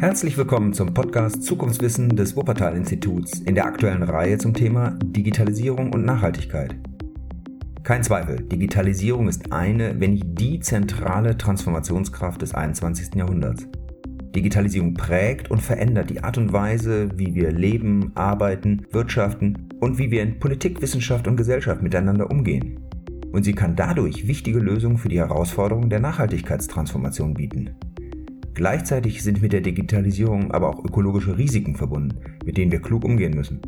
Herzlich willkommen zum Podcast Zukunftswissen des Wuppertal-Instituts in der aktuellen Reihe zum Thema Digitalisierung und Nachhaltigkeit. Kein Zweifel, Digitalisierung ist eine, wenn nicht die zentrale Transformationskraft des 21. Jahrhunderts. Digitalisierung prägt und verändert die Art und Weise, wie wir leben, arbeiten, wirtschaften und wie wir in Politik, Wissenschaft und Gesellschaft miteinander umgehen. Und sie kann dadurch wichtige Lösungen für die Herausforderungen der Nachhaltigkeitstransformation bieten. Gleichzeitig sind mit der Digitalisierung aber auch ökologische Risiken verbunden, mit denen wir klug umgehen müssen.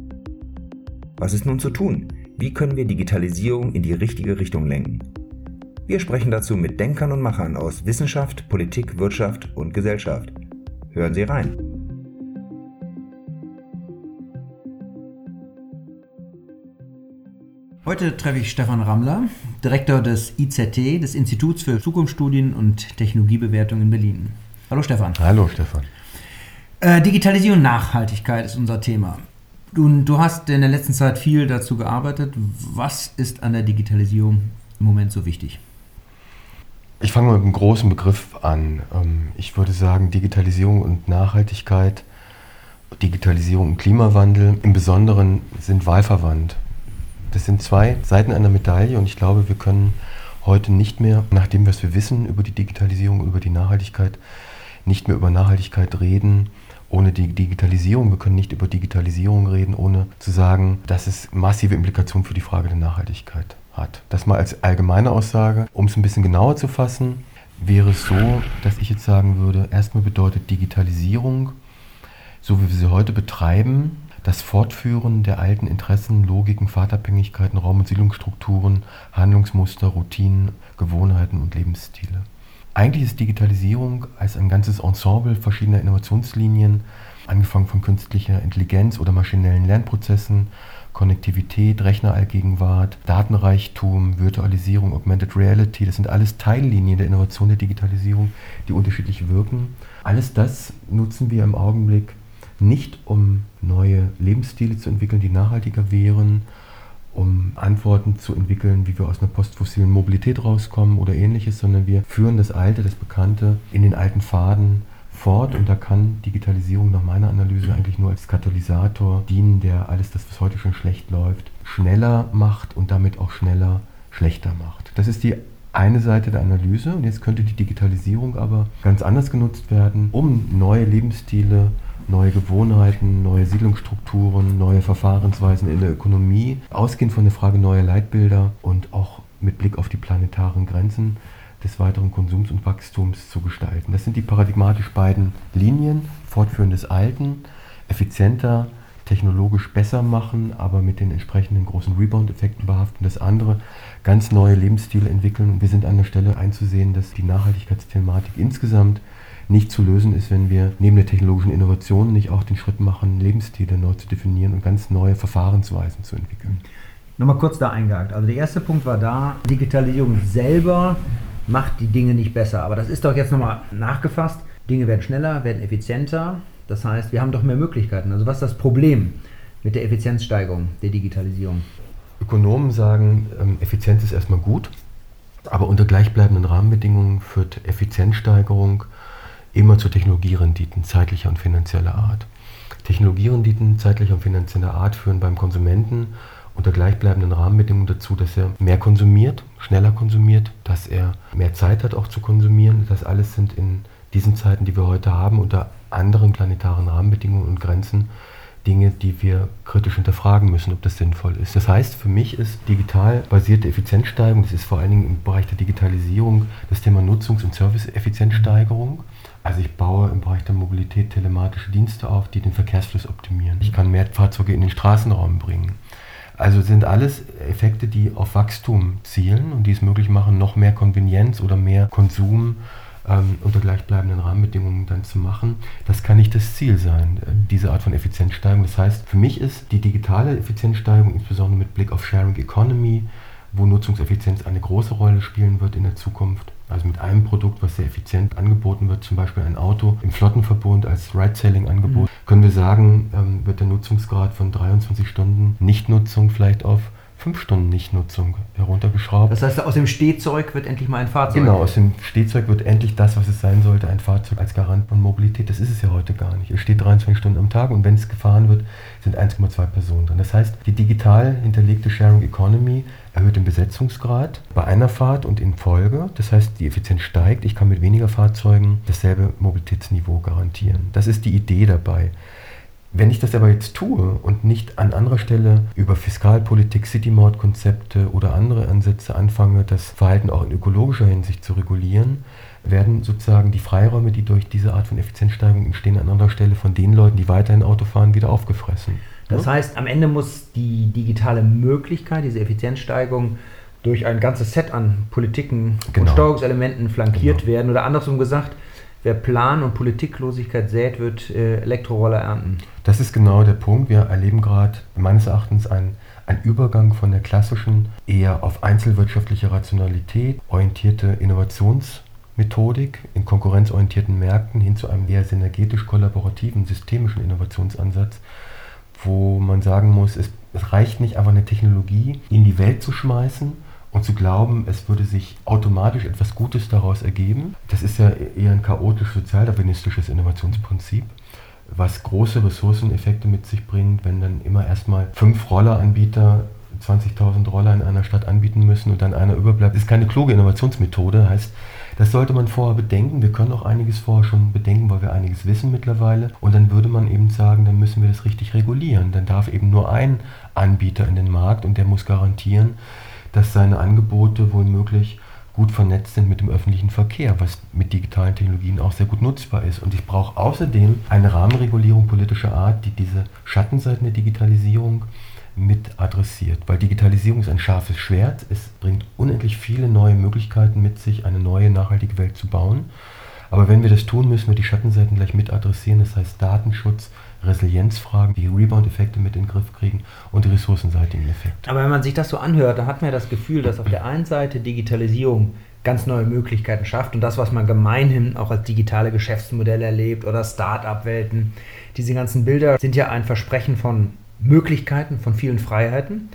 Was ist nun zu tun? Wie können wir Digitalisierung in die richtige Richtung lenken? Wir sprechen dazu mit Denkern und Machern aus Wissenschaft, Politik, Wirtschaft und Gesellschaft. Hören Sie rein. Heute treffe ich Stefan Rammler, Direktor des IZT, des Instituts für Zukunftsstudien und Technologiebewertung in Berlin. Hallo Stefan. Hallo Stefan. Äh, Digitalisierung und Nachhaltigkeit ist unser Thema. Du, du hast in der letzten Zeit viel dazu gearbeitet. Was ist an der Digitalisierung im Moment so wichtig? Ich fange mal mit einem großen Begriff an. Ähm, ich würde sagen, Digitalisierung und Nachhaltigkeit, Digitalisierung und Klimawandel im Besonderen sind wahlverwandt. Das sind zwei Seiten einer Medaille und ich glaube, wir können heute nicht mehr, nach dem, was wir wissen über die Digitalisierung, über die Nachhaltigkeit, nicht mehr über Nachhaltigkeit reden ohne die Digitalisierung. Wir können nicht über Digitalisierung reden, ohne zu sagen, dass es massive Implikationen für die Frage der Nachhaltigkeit hat. Das mal als allgemeine Aussage. Um es ein bisschen genauer zu fassen, wäre es so, dass ich jetzt sagen würde, erstmal bedeutet Digitalisierung, so wie wir sie heute betreiben, das Fortführen der alten Interessen, Logiken, Fahrtabhängigkeiten, Raum- und Siedlungsstrukturen, Handlungsmuster, Routinen, Gewohnheiten und Lebensstile. Eigentlich ist Digitalisierung als ein ganzes Ensemble verschiedener Innovationslinien, angefangen von künstlicher Intelligenz oder maschinellen Lernprozessen, Konnektivität, Rechnerallgegenwart, Datenreichtum, Virtualisierung, Augmented Reality, das sind alles Teillinien der Innovation der Digitalisierung, die unterschiedlich wirken. Alles das nutzen wir im Augenblick nicht, um neue Lebensstile zu entwickeln, die nachhaltiger wären, um Antworten zu entwickeln, wie wir aus einer postfossilen Mobilität rauskommen oder ähnliches, sondern wir führen das Alte, das Bekannte in den alten Faden fort und da kann Digitalisierung nach meiner Analyse eigentlich nur als Katalysator dienen, der alles das, was heute schon schlecht läuft, schneller macht und damit auch schneller schlechter macht. Das ist die eine Seite der Analyse und jetzt könnte die Digitalisierung aber ganz anders genutzt werden, um neue Lebensstile neue Gewohnheiten, neue Siedlungsstrukturen, neue Verfahrensweisen in der Ökonomie, ausgehend von der Frage neuer Leitbilder und auch mit Blick auf die planetaren Grenzen des weiteren Konsums und Wachstums zu gestalten. Das sind die paradigmatisch beiden Linien, Fortführen des Alten, effizienter, technologisch besser machen, aber mit den entsprechenden großen Rebound-Effekten behaften. Das andere, ganz neue Lebensstile entwickeln. Und wir sind an der Stelle einzusehen, dass die Nachhaltigkeitsthematik insgesamt nicht zu lösen ist, wenn wir neben der technologischen Innovation nicht auch den Schritt machen, Lebensstile neu zu definieren und ganz neue Verfahrensweisen zu entwickeln. Nochmal kurz da eingehakt. Also der erste Punkt war da, Digitalisierung selber macht die Dinge nicht besser. Aber das ist doch jetzt nochmal nachgefasst. Dinge werden schneller, werden effizienter. Das heißt, wir haben doch mehr Möglichkeiten. Also was ist das Problem mit der Effizienzsteigerung der Digitalisierung? Ökonomen sagen, ähm, Effizienz ist erstmal gut, aber unter gleichbleibenden Rahmenbedingungen führt Effizienzsteigerung immer zu Technologierenditen zeitlicher und finanzieller Art. Technologierenditen zeitlicher und finanzieller Art führen beim Konsumenten unter gleichbleibenden Rahmenbedingungen dazu, dass er mehr konsumiert, schneller konsumiert, dass er mehr Zeit hat auch zu konsumieren. Das alles sind in diesen Zeiten, die wir heute haben, unter anderen planetaren Rahmenbedingungen und Grenzen Dinge, die wir kritisch hinterfragen müssen, ob das sinnvoll ist. Das heißt, für mich ist digital basierte Effizienzsteigerung, das ist vor allen Dingen im Bereich der Digitalisierung das Thema Nutzungs- und Serviceeffizienzsteigerung. Also ich baue im Bereich der Mobilität telematische Dienste auf, die den Verkehrsfluss optimieren. Ich kann mehr Fahrzeuge in den Straßenraum bringen. Also sind alles Effekte, die auf Wachstum zielen und die es möglich machen, noch mehr Konvenienz oder mehr Konsum ähm, unter gleichbleibenden Rahmenbedingungen dann zu machen. Das kann nicht das Ziel sein, äh, diese Art von Effizienzsteigerung. Das heißt, für mich ist die digitale Effizienzsteigerung, insbesondere mit Blick auf Sharing Economy, wo Nutzungseffizienz eine große Rolle spielen wird in der Zukunft, also mit einem Produkt, was sehr effizient angeboten wird, zum Beispiel ein Auto im Flottenverbund als Ride-Selling-Angebot, mhm. können wir sagen, ähm, wird der Nutzungsgrad von 23 Stunden Nichtnutzung vielleicht auf fünf Stunden Nichtnutzung heruntergeschraubt. Das heißt, aus dem Stehzeug wird endlich mal ein Fahrzeug. Genau, aus dem Stehzeug wird endlich das, was es sein sollte, ein Fahrzeug als Garant von Mobilität. Das ist es ja heute gar nicht. Es steht 23 Stunden am Tag und wenn es gefahren wird, sind 1,2 Personen drin. Das heißt, die digital hinterlegte Sharing Economy erhöht den Besetzungsgrad bei einer Fahrt und in Folge. Das heißt, die Effizienz steigt. Ich kann mit weniger Fahrzeugen dasselbe Mobilitätsniveau garantieren. Das ist die Idee dabei. Wenn ich das aber jetzt tue und nicht an anderer Stelle über Fiskalpolitik, City-Mode-Konzepte oder andere Ansätze anfange, das Verhalten auch in ökologischer Hinsicht zu regulieren, werden sozusagen die Freiräume, die durch diese Art von Effizienzsteigerung entstehen, an anderer Stelle von den Leuten, die weiterhin Auto fahren, wieder aufgefressen. Das heißt, am Ende muss die digitale Möglichkeit, diese Effizienzsteigerung, durch ein ganzes Set an Politiken genau. und Steuerungselementen flankiert genau. werden. Oder andersrum gesagt, wer Plan- und Politiklosigkeit sät, wird äh, Elektroroller ernten. Das ist genau der Punkt. Wir erleben gerade meines Erachtens einen, einen Übergang von der klassischen, eher auf einzelwirtschaftliche Rationalität orientierte Innovationsmethodik in konkurrenzorientierten Märkten hin zu einem eher synergetisch kollaborativen, systemischen Innovationsansatz, wo man sagen muss, es, es reicht nicht einfach eine Technologie in die Welt zu schmeißen, und zu glauben, es würde sich automatisch etwas Gutes daraus ergeben, das ist ja eher ein chaotisch sozialdarwinistisches Innovationsprinzip, was große Ressourceneffekte mit sich bringt, wenn dann immer erstmal fünf Rolleranbieter 20.000 Roller in einer Stadt anbieten müssen und dann einer überbleibt. Das ist keine kluge Innovationsmethode, heißt, das sollte man vorher bedenken. Wir können auch einiges vorher schon bedenken, weil wir einiges wissen mittlerweile. Und dann würde man eben sagen, dann müssen wir das richtig regulieren. Dann darf eben nur ein Anbieter in den Markt und der muss garantieren, dass seine Angebote womöglich gut vernetzt sind mit dem öffentlichen Verkehr, was mit digitalen Technologien auch sehr gut nutzbar ist. Und ich brauche außerdem eine Rahmenregulierung politischer Art, die diese Schattenseiten der Digitalisierung mit adressiert. Weil Digitalisierung ist ein scharfes Schwert. Es bringt unendlich viele neue Möglichkeiten mit sich, eine neue nachhaltige Welt zu bauen. Aber wenn wir das tun, müssen wir die Schattenseiten gleich mit adressieren. Das heißt Datenschutz, Resilienzfragen, die Rebound-Effekte mit in den Griff kriegen und die ressourcenseitigen Effekte. Aber wenn man sich das so anhört, dann hat man ja das Gefühl, dass auf der einen Seite Digitalisierung ganz neue Möglichkeiten schafft und das, was man gemeinhin auch als digitale Geschäftsmodelle erlebt oder Start-up-Welten, diese ganzen Bilder sind ja ein Versprechen von Möglichkeiten, von vielen Freiheiten.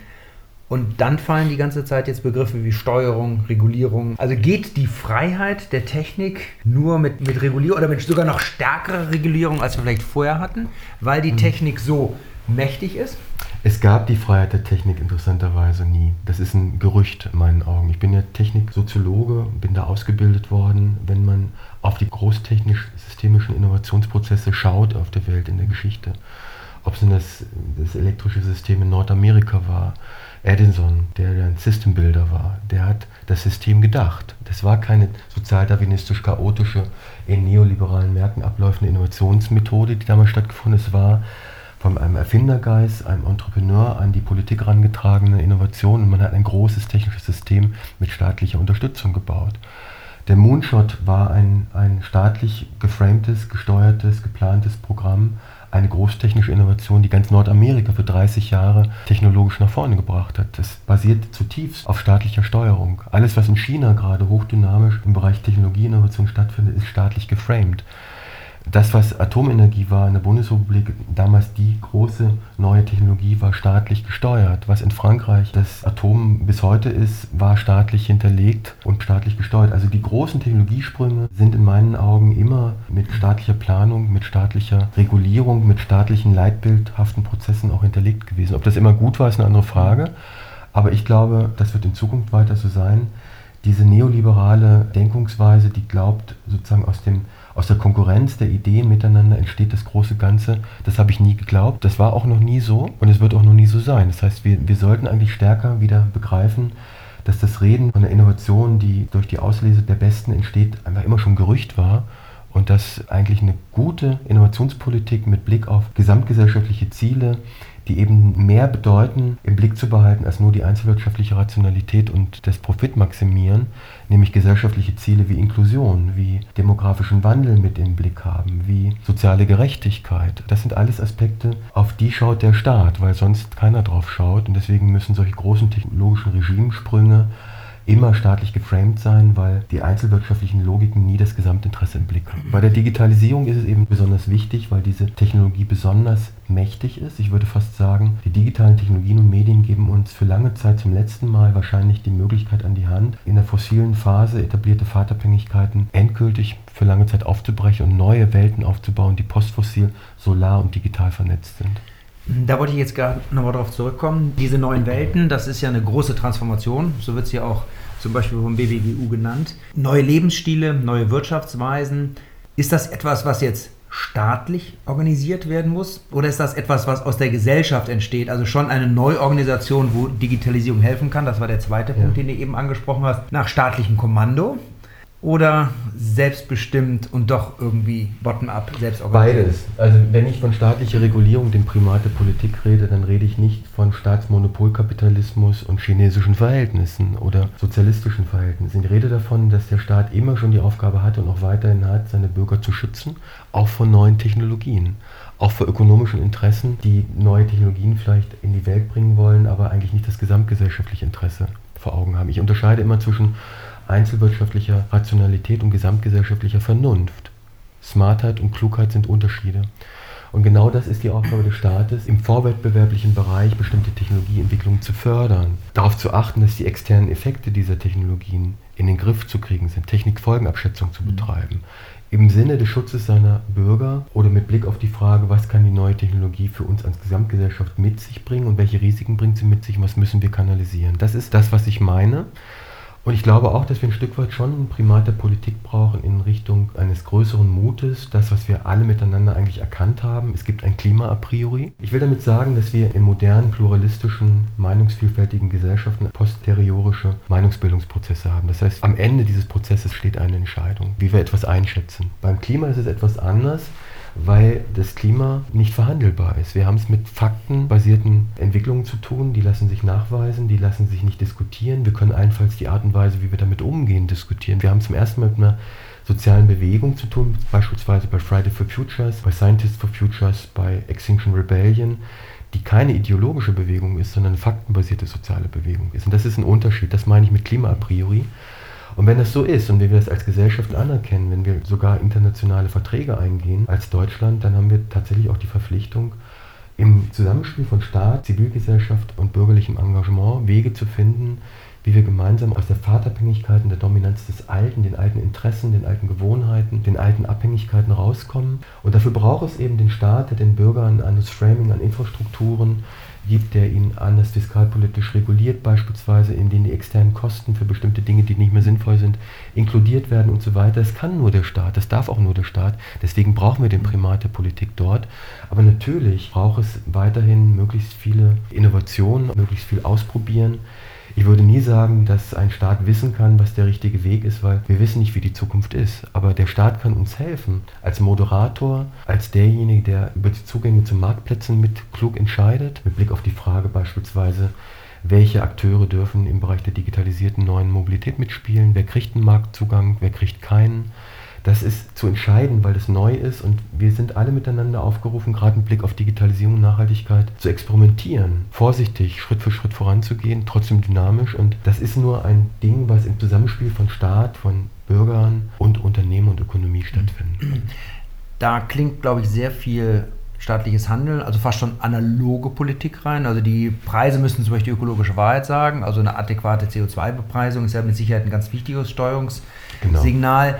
Und dann fallen die ganze Zeit jetzt Begriffe wie Steuerung, Regulierung. Also geht die Freiheit der Technik nur mit, mit Regulierung oder mit sogar noch stärkerer Regulierung, als wir vielleicht vorher hatten, weil die mhm. Technik so mächtig ist? Es gab die Freiheit der Technik interessanterweise nie. Das ist ein Gerücht in meinen Augen. Ich bin ja Techniksoziologe, bin da ausgebildet worden. Wenn man auf die großtechnisch-systemischen Innovationsprozesse schaut auf der Welt in der Geschichte, ob es das, das elektrische System in Nordamerika war, Edison, der ein Systembuilder war, der hat das System gedacht. Das war keine sozialdarwinistisch chaotische, in neoliberalen Märkten abläufende Innovationsmethode, die damals stattgefunden hat. Es war von einem Erfindergeist, einem Entrepreneur an die Politik herangetragene Innovation und man hat ein großes technisches System mit staatlicher Unterstützung gebaut. Der Moonshot war ein, ein staatlich geframtes, gesteuertes, geplantes Programm, eine großtechnische Innovation, die ganz Nordamerika für 30 Jahre technologisch nach vorne gebracht hat. Das basiert zutiefst auf staatlicher Steuerung. Alles, was in China gerade hochdynamisch im Bereich Technologieinnovation stattfindet, ist staatlich geframed das, was Atomenergie war in der Bundesrepublik, damals die große neue Technologie, war staatlich gesteuert. Was in Frankreich das Atom bis heute ist, war staatlich hinterlegt und staatlich gesteuert. Also die großen Technologiesprünge sind in meinen Augen immer mit staatlicher Planung, mit staatlicher Regulierung, mit staatlichen leitbildhaften Prozessen auch hinterlegt gewesen. Ob das immer gut war, ist eine andere Frage. Aber ich glaube, das wird in Zukunft weiter so sein. Diese neoliberale Denkungsweise, die glaubt sozusagen aus dem aus der Konkurrenz der Ideen miteinander entsteht das große Ganze. Das habe ich nie geglaubt. Das war auch noch nie so und es wird auch noch nie so sein. Das heißt, wir, wir sollten eigentlich stärker wieder begreifen, dass das Reden von der Innovation, die durch die Auslese der Besten entsteht, einfach immer schon Gerücht war und dass eigentlich eine gute Innovationspolitik mit Blick auf gesamtgesellschaftliche Ziele die eben mehr bedeuten, im Blick zu behalten, als nur die einzelwirtschaftliche Rationalität und das Profitmaximieren, nämlich gesellschaftliche Ziele wie Inklusion, wie demografischen Wandel mit im Blick haben, wie soziale Gerechtigkeit. Das sind alles Aspekte, auf die schaut der Staat, weil sonst keiner drauf schaut. Und deswegen müssen solche großen technologischen Regimesprünge immer staatlich geframed sein, weil die einzelwirtschaftlichen Logiken nie das Gesamtinteresse im Blick haben. Bei der Digitalisierung ist es eben besonders wichtig, weil diese Technologie besonders mächtig ist. Ich würde fast sagen, die digitalen Technologien und Medien geben uns für lange Zeit zum letzten Mal wahrscheinlich die Möglichkeit an die Hand, in der fossilen Phase etablierte Fahrtabhängigkeiten endgültig für lange Zeit aufzubrechen und neue Welten aufzubauen, die postfossil, solar und digital vernetzt sind. Da wollte ich jetzt gerade nochmal darauf zurückkommen. Diese neuen Welten, das ist ja eine große Transformation, so wird es ja auch zum Beispiel vom BBGU genannt. Neue Lebensstile, neue Wirtschaftsweisen. Ist das etwas, was jetzt staatlich organisiert werden muss? Oder ist das etwas, was aus der Gesellschaft entsteht? Also schon eine Neuorganisation, wo Digitalisierung helfen kann? Das war der zweite ja. Punkt, den du eben angesprochen hast. Nach staatlichem Kommando oder selbstbestimmt und doch irgendwie bottom-up, selbst organisiert? Beides. Also wenn ich von staatlicher Regulierung, dem Primat der Politik rede, dann rede ich nicht von Staatsmonopolkapitalismus und chinesischen Verhältnissen oder sozialistischen Verhältnissen. Ich rede davon, dass der Staat immer schon die Aufgabe hatte und auch weiterhin hat, seine Bürger zu schützen, auch vor neuen Technologien. Auch vor ökonomischen Interessen, die neue Technologien vielleicht in die Welt bringen wollen, aber eigentlich nicht das gesamtgesellschaftliche Interesse vor Augen haben. Ich unterscheide immer zwischen einzelwirtschaftlicher Rationalität und gesamtgesellschaftlicher Vernunft. Smartheit und Klugheit sind Unterschiede. Und genau das ist die Aufgabe des Staates, im vorwettbewerblichen Bereich bestimmte Technologieentwicklungen zu fördern, darauf zu achten, dass die externen Effekte dieser Technologien in den Griff zu kriegen sind, Technikfolgenabschätzung zu mhm. betreiben, im Sinne des Schutzes seiner Bürger oder mit Blick auf die Frage, was kann die neue Technologie für uns als Gesamtgesellschaft mit sich bringen und welche Risiken bringt sie mit sich und was müssen wir kanalisieren. Das ist das, was ich meine. Und ich glaube auch, dass wir ein Stück weit schon ein Primat der Politik brauchen in Richtung eines größeren Mutes, das, was wir alle miteinander eigentlich erkannt haben. Es gibt ein Klima a priori. Ich will damit sagen, dass wir in modernen, pluralistischen, meinungsvielfältigen Gesellschaften posteriorische Meinungsbildungsprozesse haben. Das heißt, am Ende dieses Prozesses steht eine Entscheidung, wie wir etwas einschätzen. Beim Klima ist es etwas anders weil das Klima nicht verhandelbar ist. Wir haben es mit faktenbasierten Entwicklungen zu tun, die lassen sich nachweisen, die lassen sich nicht diskutieren. Wir können allenfalls die Art und Weise, wie wir damit umgehen, diskutieren. Wir haben zum ersten Mal mit einer sozialen Bewegung zu tun, beispielsweise bei Friday for Futures, bei Scientists for Futures, bei Extinction Rebellion, die keine ideologische Bewegung ist, sondern eine faktenbasierte soziale Bewegung ist. Und das ist ein Unterschied, das meine ich mit Klima a priori. Und wenn das so ist und wenn wir das als Gesellschaft anerkennen, wenn wir sogar internationale Verträge eingehen als Deutschland, dann haben wir tatsächlich auch die Verpflichtung, im Zusammenspiel von Staat, Zivilgesellschaft und bürgerlichem Engagement Wege zu finden, wie wir gemeinsam aus der Fahrtabhängigkeit und der Dominanz des Alten, den alten Interessen, den alten Gewohnheiten, den alten Abhängigkeiten rauskommen. Und dafür braucht es eben den Staat, der den Bürgern an das Framing, an Infrastrukturen, gibt, der ihn anders fiskalpolitisch reguliert, beispielsweise, in denen die externen Kosten für bestimmte Dinge, die nicht mehr sinnvoll sind, inkludiert werden und so weiter. Das kann nur der Staat, das darf auch nur der Staat. Deswegen brauchen wir den Primat der Politik dort. Aber natürlich braucht es weiterhin möglichst viele Innovationen, möglichst viel ausprobieren. Ich würde nie sagen, dass ein Staat wissen kann, was der richtige Weg ist, weil wir wissen nicht, wie die Zukunft ist. Aber der Staat kann uns helfen, als Moderator, als derjenige, der über die Zugänge zu Marktplätzen mit klug entscheidet, mit Blick auf die Frage beispielsweise, welche Akteure dürfen im Bereich der digitalisierten neuen Mobilität mitspielen, wer kriegt einen Marktzugang, wer kriegt keinen das ist zu entscheiden, weil es neu ist und wir sind alle miteinander aufgerufen, gerade mit Blick auf Digitalisierung und Nachhaltigkeit, zu experimentieren, vorsichtig, Schritt für Schritt voranzugehen, trotzdem dynamisch. Und das ist nur ein Ding, was im Zusammenspiel von Staat, von Bürgern und Unternehmen und Ökonomie stattfindet. Da klingt, glaube ich, sehr viel staatliches Handeln, also fast schon analoge Politik rein. Also die Preise müssen zum Beispiel die ökologische Wahrheit sagen. Also eine adäquate CO2-Bepreisung ist ja mit Sicherheit ein ganz wichtiges Steuerungssignal. Genau.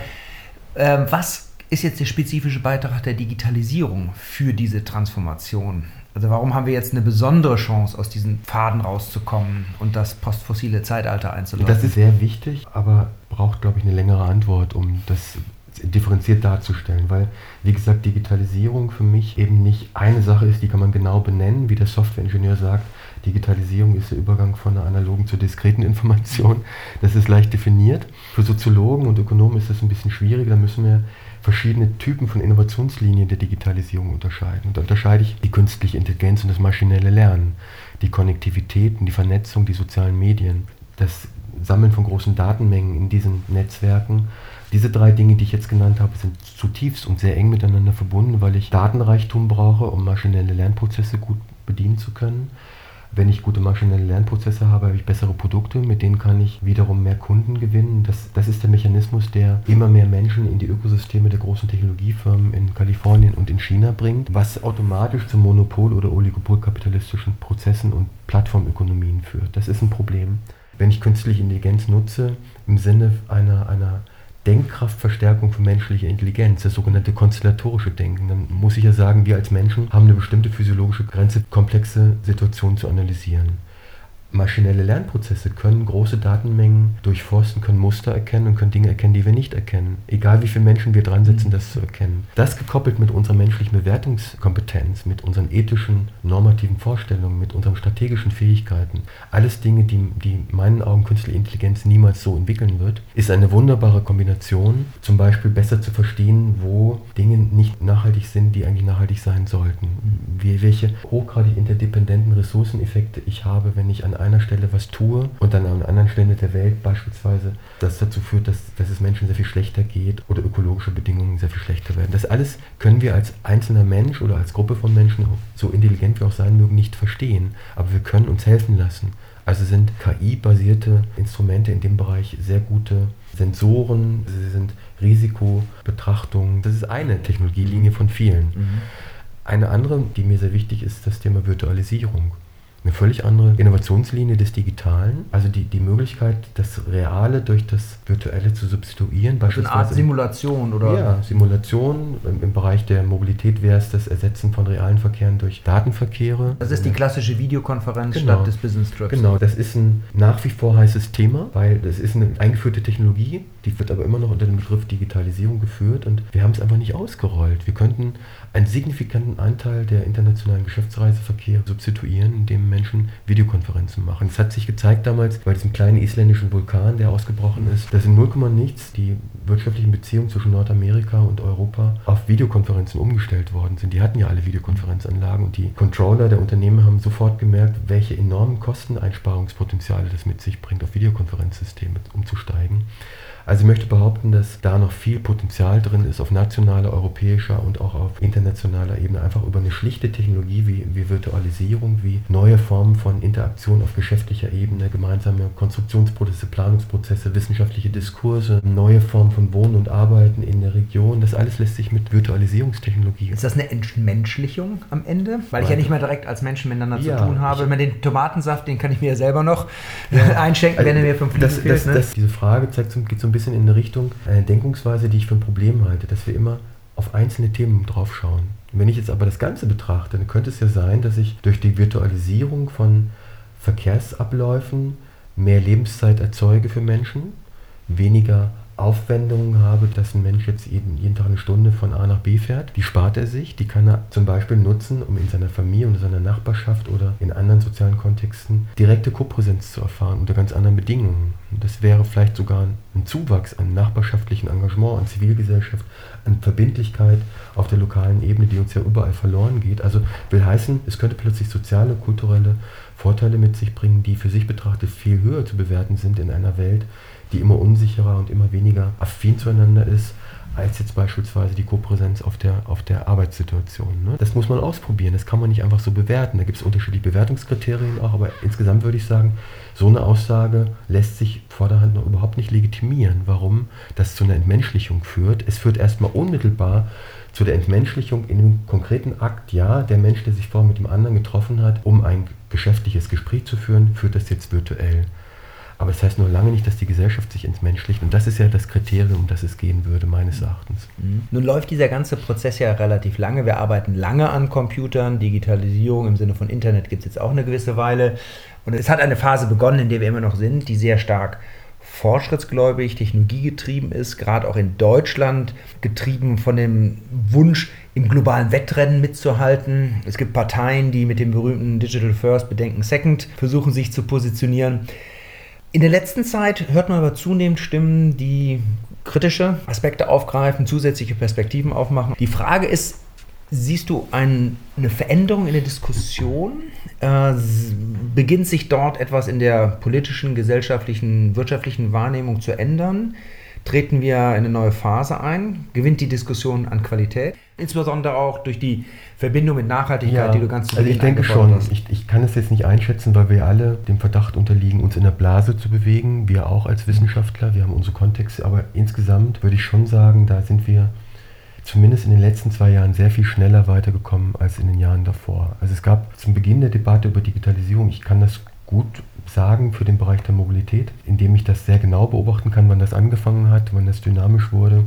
Ähm, was ist jetzt der spezifische Beitrag der Digitalisierung für diese Transformation? Also warum haben wir jetzt eine besondere Chance, aus diesen Pfaden rauszukommen und das postfossile Zeitalter einzuleiten? Das ist sehr wichtig, aber braucht, glaube ich, eine längere Antwort, um das differenziert darzustellen, weil, wie gesagt, Digitalisierung für mich eben nicht eine Sache ist, die kann man genau benennen, wie der Softwareingenieur sagt, Digitalisierung ist der Übergang von einer analogen zur diskreten Information. Das ist leicht definiert. Für Soziologen und Ökonomen ist das ein bisschen schwierig. Da müssen wir verschiedene Typen von Innovationslinien der Digitalisierung unterscheiden. Und da unterscheide ich die künstliche Intelligenz und das maschinelle Lernen, die Konnektivität und die Vernetzung, die sozialen Medien, das Sammeln von großen Datenmengen in diesen Netzwerken. Diese drei Dinge, die ich jetzt genannt habe, sind zutiefst und sehr eng miteinander verbunden, weil ich Datenreichtum brauche, um maschinelle Lernprozesse gut bedienen zu können. Wenn ich gute maschinelle Lernprozesse habe, habe ich bessere Produkte, mit denen kann ich wiederum mehr Kunden gewinnen. Das, das ist der Mechanismus, der immer mehr Menschen in die Ökosysteme der großen Technologiefirmen in Kalifornien und in China bringt, was automatisch zu Monopol- oder oligopolkapitalistischen Prozessen und Plattformökonomien führt. Das ist ein Problem. Wenn ich künstliche Intelligenz nutze, im Sinne einer, einer Denkkraftverstärkung für menschliche Intelligenz, das sogenannte konstellatorische Denken. Dann muss ich ja sagen, wir als Menschen haben eine bestimmte physiologische Grenze, komplexe Situationen zu analysieren. Maschinelle Lernprozesse können große Datenmengen durchforsten, können Muster erkennen und können Dinge erkennen, die wir nicht erkennen. Egal wie viele Menschen wir dran setzen, das zu erkennen. Das gekoppelt mit unserer menschlichen Bewertungskompetenz, mit unseren ethischen, normativen Vorstellungen, mit unseren strategischen Fähigkeiten. Alles Dinge, die, die in meinen Augen künstliche Intelligenz niemals so entwickeln wird, ist eine wunderbare Kombination, zum Beispiel besser zu verstehen, wo Dinge nicht nachhaltig sind, die eigentlich nachhaltig sein sollten. Wie, welche hochgradig interdependenten Ressourceneffekte ich habe, wenn ich an einer Stelle was tue und dann an anderen Stellen der Welt beispielsweise, das dazu führt, dass, dass es Menschen sehr viel schlechter geht oder ökologische Bedingungen sehr viel schlechter werden. Das alles können wir als einzelner Mensch oder als Gruppe von Menschen, so intelligent wir auch sein mögen, nicht verstehen. Aber wir können uns helfen lassen. Also sind KI-basierte Instrumente in dem Bereich sehr gute Sensoren, sie sind Risikobetrachtungen. Das ist eine Technologielinie von vielen. Mhm. Eine andere, die mir sehr wichtig ist, das Thema Virtualisierung eine völlig andere Innovationslinie des Digitalen. Also die, die Möglichkeit, das Reale durch das Virtuelle zu substituieren. Beispielsweise eine Art Simulation, oder? Ja, Simulation. Im, Im, Bereich der Mobilität wäre es das Ersetzen von realen Verkehren durch Datenverkehre. Das ist die klassische Videokonferenz genau. statt des Business Trips. Genau, das ist ein nach wie vor heißes Thema, weil das ist eine eingeführte Technologie, die wird aber immer noch unter dem Begriff Digitalisierung geführt und wir haben es einfach nicht ausgerollt. Wir könnten einen signifikanten Anteil der internationalen Geschäftsreiseverkehr substituieren, indem Menschen Videokonferenzen machen. Es hat sich gezeigt damals bei diesem kleinen isländischen Vulkan, der ausgebrochen ist, dass in 0, nichts die wirtschaftlichen Beziehungen zwischen Nordamerika und Europa auf Videokonferenzen umgestellt worden sind. Die hatten ja alle Videokonferenzanlagen und die Controller der Unternehmen haben sofort gemerkt, welche enormen Kosteneinsparungspotenziale das mit sich bringt, auf Videokonferenzsysteme umzusteigen. Also ich möchte behaupten, dass da noch viel Potenzial drin ist auf nationaler, europäischer und auch auf internationaler Ebene, einfach über eine schlichte Technologie wie, wie Virtualisierung, wie neue Formen von Interaktion auf geschäftlicher Ebene, gemeinsame Konstruktionsprozesse, Planungsprozesse, wissenschaftliche Diskurse, neue Formen von Wohnen und Arbeiten in der Region. Das alles lässt sich mit Virtualisierungstechnologie. Ist das eine Entmenschlichung am Ende? Weil ich ja nicht mehr direkt als Menschen miteinander ja, zu tun habe. Ich meine, den Tomatensaft, den kann ich mir ja selber noch ja, einschenken, wenn er mir fünf das, fehlt, das, ne? das, Diese Frage zeigt, geht so ein bisschen bisschen in eine Richtung, eine Denkungsweise, die ich für ein Problem halte, dass wir immer auf einzelne Themen drauf schauen. Wenn ich jetzt aber das Ganze betrachte, dann könnte es ja sein, dass ich durch die Virtualisierung von Verkehrsabläufen mehr Lebenszeit erzeuge für Menschen, weniger Aufwendungen habe, dass ein Mensch jetzt jeden, jeden Tag eine Stunde von A nach B fährt, die spart er sich, die kann er zum Beispiel nutzen, um in seiner Familie und seiner Nachbarschaft oder in anderen sozialen Kontexten direkte Kopräsenz zu erfahren unter ganz anderen Bedingungen. Das wäre vielleicht sogar ein Zuwachs an nachbarschaftlichem Engagement, an Zivilgesellschaft, an Verbindlichkeit auf der lokalen Ebene, die uns ja überall verloren geht. Also will heißen, es könnte plötzlich soziale, kulturelle Vorteile mit sich bringen, die für sich betrachtet viel höher zu bewerten sind in einer Welt, die immer unsicherer und immer weniger affin zueinander ist, als jetzt beispielsweise die Kopräsenz auf der, auf der Arbeitssituation. Ne? Das muss man ausprobieren, das kann man nicht einfach so bewerten. Da gibt es unterschiedliche Bewertungskriterien auch, aber insgesamt würde ich sagen, so eine Aussage lässt sich vorderhand noch überhaupt nicht legitimieren. Warum das zu einer Entmenschlichung führt? Es führt erstmal unmittelbar zu der Entmenschlichung in dem konkreten Akt, ja, der Mensch, der sich vorher mit dem anderen getroffen hat, um ein geschäftliches Gespräch zu führen, führt das jetzt virtuell. Aber es das heißt nur lange nicht, dass die Gesellschaft sich entmenschlicht. Und das ist ja das Kriterium, um das es gehen würde, meines Erachtens. Mhm. Nun läuft dieser ganze Prozess ja relativ lange. Wir arbeiten lange an Computern. Digitalisierung im Sinne von Internet gibt es jetzt auch eine gewisse Weile. Und es hat eine Phase begonnen, in der wir immer noch sind, die sehr stark fortschrittsgläubig, technologiegetrieben ist, gerade auch in Deutschland, getrieben von dem Wunsch, im globalen Wettrennen mitzuhalten. Es gibt Parteien, die mit dem berühmten Digital First, Bedenken Second versuchen, sich zu positionieren. In der letzten Zeit hört man aber zunehmend Stimmen, die kritische Aspekte aufgreifen, zusätzliche Perspektiven aufmachen. Die Frage ist, siehst du ein, eine Veränderung in der Diskussion? Äh, beginnt sich dort etwas in der politischen, gesellschaftlichen, wirtschaftlichen Wahrnehmung zu ändern? Treten wir in eine neue Phase ein, gewinnt die Diskussion an Qualität, insbesondere auch durch die Verbindung mit Nachhaltigkeit, ja, die du ganz zu Also ich denke schon, ich, ich, kann es jetzt nicht einschätzen, weil wir alle dem Verdacht unterliegen, uns in der Blase zu bewegen, wir auch als Wissenschaftler, wir haben unsere Kontexte, aber insgesamt würde ich schon sagen, da sind wir zumindest in den letzten zwei Jahren sehr viel schneller weitergekommen als in den Jahren davor. Also es gab zum Beginn der Debatte über Digitalisierung, ich kann das gut sagen für den Bereich der Mobilität, indem ich das sehr genau beobachten kann, wann das angefangen hat, wann das dynamisch wurde.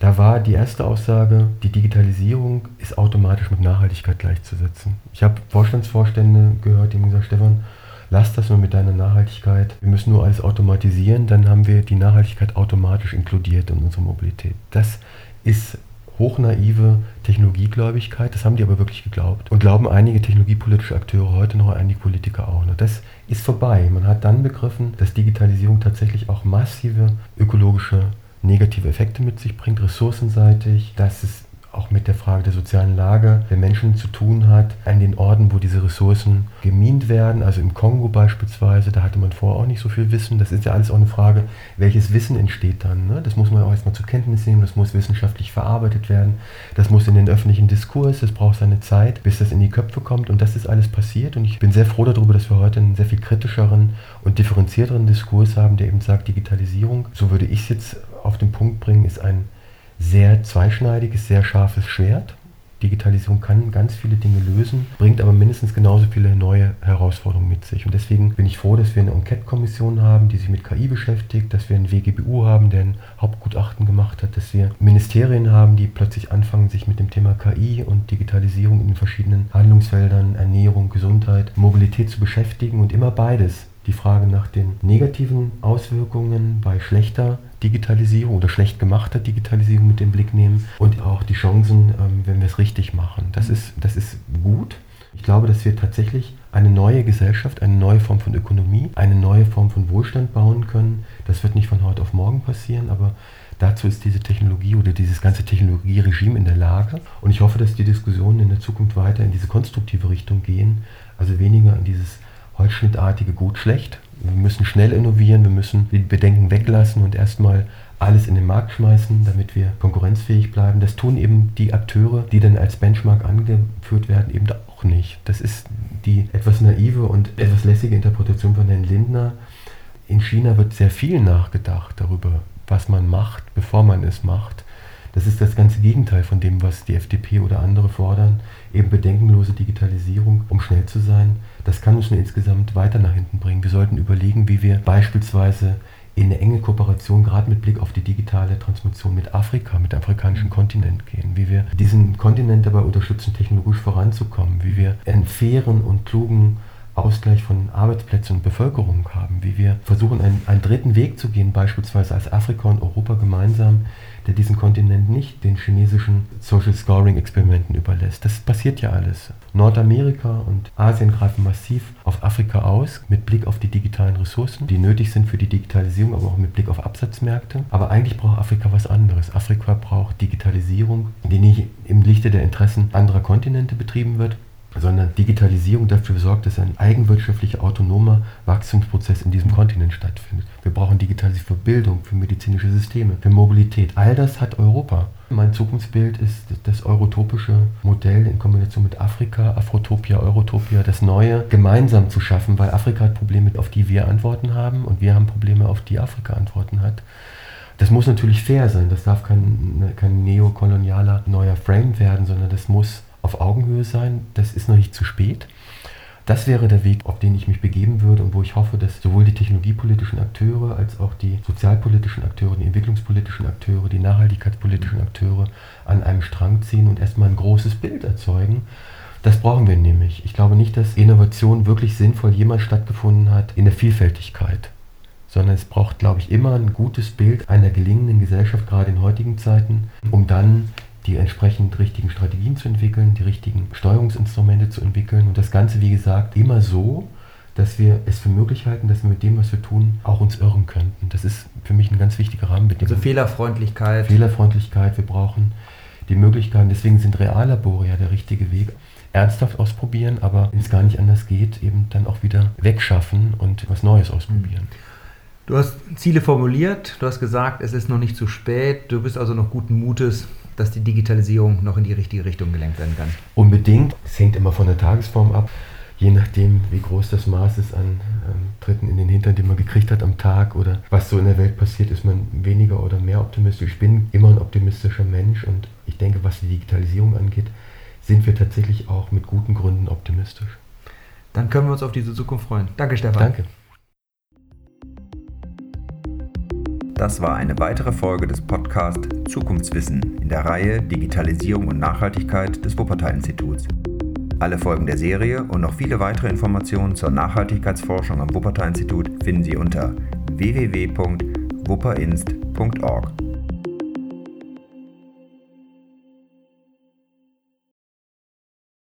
Da war die erste Aussage, die Digitalisierung ist automatisch mit Nachhaltigkeit gleichzusetzen. Ich habe Vorstandsvorstände gehört, die haben gesagt, Stefan, lass das nur mit deiner Nachhaltigkeit. Wir müssen nur alles automatisieren, dann haben wir die Nachhaltigkeit automatisch inkludiert in unsere Mobilität. Das ist hochnaive Technologiegläubigkeit, das haben die aber wirklich geglaubt. Und glauben einige technologiepolitische Akteure heute noch, einige Politiker auch noch. Das ist vorbei. Man hat dann begriffen, dass Digitalisierung tatsächlich auch massive ökologische negative Effekte mit sich bringt, ressourcenseitig, dass es auch mit der Frage der sozialen Lage der Menschen zu tun hat, an den Orten, wo diese Ressourcen gemint werden, also im Kongo beispielsweise, da hatte man vorher auch nicht so viel Wissen. Das ist ja alles auch eine Frage, welches Wissen entsteht dann. Ne? Das muss man auch erstmal zur Kenntnis nehmen, das muss wissenschaftlich verarbeitet werden, das muss in den öffentlichen Diskurs, das braucht seine Zeit, bis das in die Köpfe kommt und das ist alles passiert und ich bin sehr froh darüber, dass wir heute einen sehr viel kritischeren und differenzierteren Diskurs haben, der eben sagt, Digitalisierung, so würde ich es jetzt auf den Punkt bringen, ist ein sehr zweischneidiges, sehr scharfes Schwert. Digitalisierung kann ganz viele Dinge lösen, bringt aber mindestens genauso viele neue Herausforderungen mit sich. Und deswegen bin ich froh, dass wir eine Enquete-Kommission haben, die sich mit KI beschäftigt, dass wir einen WGBU haben, der ein Hauptgutachten gemacht hat, dass wir Ministerien haben, die plötzlich anfangen, sich mit dem Thema KI und Digitalisierung in den verschiedenen Handlungsfeldern, Ernährung, Gesundheit, Mobilität zu beschäftigen und immer beides die Frage nach den negativen Auswirkungen bei schlechter Digitalisierung oder schlecht gemachter Digitalisierung mit dem Blick nehmen und auch die Chancen, ähm, wenn wir es richtig machen. Das ist, das ist gut. Ich glaube, dass wir tatsächlich eine neue Gesellschaft, eine neue Form von Ökonomie, eine neue Form von Wohlstand bauen können. Das wird nicht von heute auf morgen passieren, aber dazu ist diese Technologie oder dieses ganze Technologieregime in der Lage. Und ich hoffe, dass die Diskussionen in der Zukunft weiter in diese konstruktive Richtung gehen, also weniger in dieses holzschnittartige gut-schlecht. Wir müssen schnell innovieren, wir müssen die Bedenken weglassen und erstmal alles in den Markt schmeißen, damit wir konkurrenzfähig bleiben. Das tun eben die Akteure, die dann als Benchmark angeführt werden, eben auch nicht. Das ist die etwas naive und etwas lässige Interpretation von Herrn Lindner. In China wird sehr viel nachgedacht darüber, was man macht, bevor man es macht. Das ist das ganze Gegenteil von dem, was die FDP oder andere fordern. Eben bedenkenlose Digitalisierung, um schnell zu sein. Das kann uns nur insgesamt weiter nach hinten bringen. Wir sollten überlegen, wie wir beispielsweise in eine enge Kooperation, gerade mit Blick auf die digitale Transformation mit Afrika, mit dem afrikanischen Kontinent gehen, wie wir diesen Kontinent dabei unterstützen, technologisch voranzukommen, wie wir einen fairen und klugen Ausgleich von Arbeitsplätzen und Bevölkerung haben, wie wir versuchen, einen, einen dritten Weg zu gehen, beispielsweise als Afrika und Europa gemeinsam der diesen Kontinent nicht den chinesischen Social Scoring Experimenten überlässt. Das passiert ja alles. Nordamerika und Asien greifen massiv auf Afrika aus, mit Blick auf die digitalen Ressourcen, die nötig sind für die Digitalisierung, aber auch mit Blick auf Absatzmärkte. Aber eigentlich braucht Afrika was anderes. Afrika braucht Digitalisierung, die nicht im Lichte der Interessen anderer Kontinente betrieben wird, sondern Digitalisierung dafür sorgt, dass ein eigenwirtschaftlicher, autonomer Wachstumsprozess in diesem Kontinent stattfindet. Wir brauchen Digitalisierung für Bildung, für medizinische Systeme, für Mobilität. All das hat Europa. Mein Zukunftsbild ist das eurotopische Modell in Kombination mit Afrika, Afrotopia, Eurotopia, das Neue gemeinsam zu schaffen, weil Afrika hat Probleme, auf die wir Antworten haben und wir haben Probleme, auf die Afrika Antworten hat. Das muss natürlich fair sein, das darf kein, kein neokolonialer neuer Frame werden, sondern das muss auf Augenhöhe sein. Das ist noch nicht zu spät. Das wäre der Weg, auf den ich mich begeben würde und wo ich hoffe, dass sowohl die technologiepolitischen Akteure als auch die sozialpolitischen Akteure, die entwicklungspolitischen Akteure, die nachhaltigkeitspolitischen Akteure an einem Strang ziehen und erstmal ein großes Bild erzeugen. Das brauchen wir nämlich. Ich glaube nicht, dass Innovation wirklich sinnvoll jemals stattgefunden hat in der Vielfältigkeit, sondern es braucht, glaube ich, immer ein gutes Bild einer gelingenden Gesellschaft, gerade in heutigen Zeiten, um dann die entsprechend richtigen Strategien zu entwickeln, die richtigen Steuerungsinstrumente zu entwickeln und das Ganze, wie gesagt, immer so, dass wir es für möglich halten, dass wir mit dem, was wir tun, auch uns irren könnten. Das ist für mich ein ganz wichtiger Rahmenbedingung. Also Fehlerfreundlichkeit. Fehlerfreundlichkeit, wir brauchen die Möglichkeiten, deswegen sind Reallabore ja der richtige Weg. Ernsthaft ausprobieren, aber wenn es gar nicht anders geht, eben dann auch wieder wegschaffen und was Neues ausprobieren. Du hast Ziele formuliert, du hast gesagt, es ist noch nicht zu spät, du bist also noch guten Mutes, dass die Digitalisierung noch in die richtige Richtung gelenkt werden kann. Unbedingt. Es hängt immer von der Tagesform ab. Je nachdem, wie groß das Maß ist an ähm, Tritten in den Hintern, die man gekriegt hat am Tag oder was so in der Welt passiert, ist man weniger oder mehr optimistisch. Ich bin immer ein optimistischer Mensch und ich denke, was die Digitalisierung angeht, sind wir tatsächlich auch mit guten Gründen optimistisch. Dann können wir uns auf diese Zukunft freuen. Danke, Stefan. Danke. Das war eine weitere Folge des Podcasts Zukunftswissen in der Reihe Digitalisierung und Nachhaltigkeit des Wuppertal-Instituts. Alle Folgen der Serie und noch viele weitere Informationen zur Nachhaltigkeitsforschung am Wuppertal-Institut finden Sie unter www.wupperinst.org.